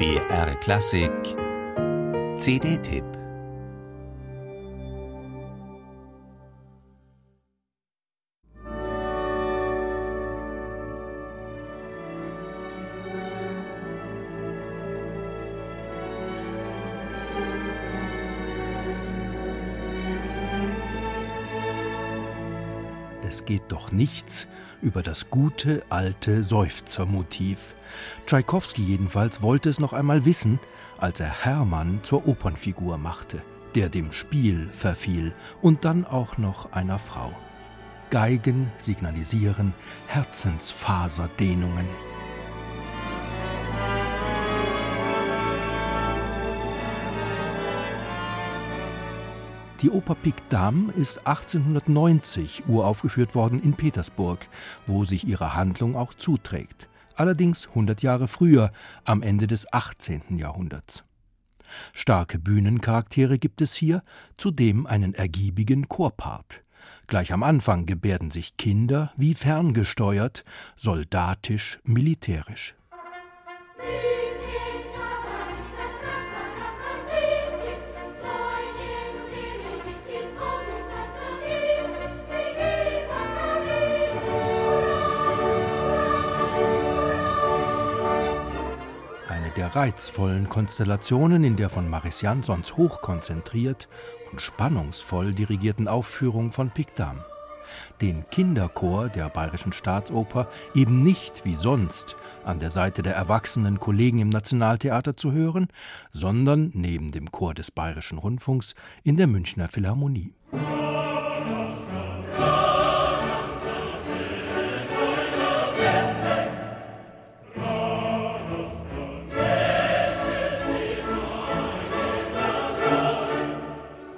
BR Klassik. CD-Tipp Es geht doch nichts über das gute alte Seufzermotiv. Tschaikowski jedenfalls wollte es noch einmal wissen, als er Hermann zur Opernfigur machte, der dem Spiel verfiel und dann auch noch einer Frau. Geigen signalisieren Herzensfaserdehnungen. Die Oper Picdam ist 1890 uraufgeführt worden in Petersburg, wo sich ihre Handlung auch zuträgt. Allerdings 100 Jahre früher, am Ende des 18. Jahrhunderts. Starke Bühnencharaktere gibt es hier, zudem einen ergiebigen Chorpart. Gleich am Anfang gebärden sich Kinder wie ferngesteuert, soldatisch, militärisch. Reizvollen Konstellationen in der von Maris Jansons hochkonzentriert und spannungsvoll dirigierten Aufführung von Picdam. Den Kinderchor der Bayerischen Staatsoper eben nicht wie sonst an der Seite der erwachsenen Kollegen im Nationaltheater zu hören, sondern neben dem Chor des Bayerischen Rundfunks in der Münchner Philharmonie.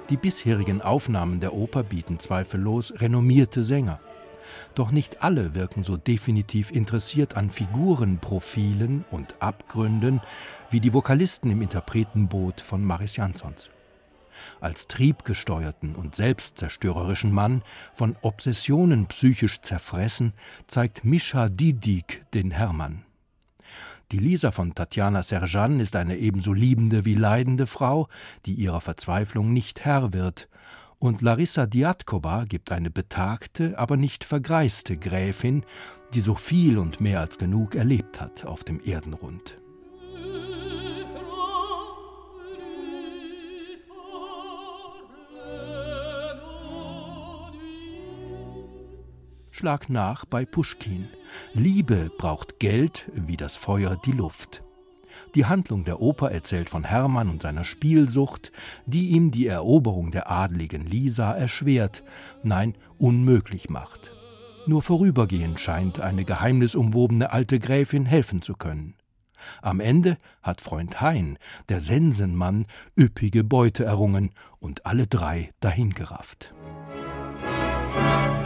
Die bisherigen Aufnahmen der Oper bieten zweifellos renommierte Sänger. Doch nicht alle wirken so definitiv interessiert an Figurenprofilen und Abgründen wie die Vokalisten im Interpretenboot von Maris Jansons. Als triebgesteuerten und selbstzerstörerischen Mann, von Obsessionen psychisch zerfressen, zeigt Mischa Didik den Hermann. Die Lisa von Tatjana Serjan ist eine ebenso liebende wie leidende Frau, die ihrer Verzweiflung nicht Herr wird. Und Larissa Diatkova gibt eine betagte, aber nicht vergreiste Gräfin, die so viel und mehr als genug erlebt hat auf dem Erdenrund. Schlag nach bei Puschkin. Liebe braucht Geld wie das Feuer die Luft. Die Handlung der Oper erzählt von Hermann und seiner Spielsucht, die ihm die Eroberung der adligen Lisa erschwert, nein, unmöglich macht. Nur vorübergehend scheint eine geheimnisumwobene alte Gräfin helfen zu können. Am Ende hat Freund Hein, der Sensenmann, üppige Beute errungen und alle drei dahingerafft. Musik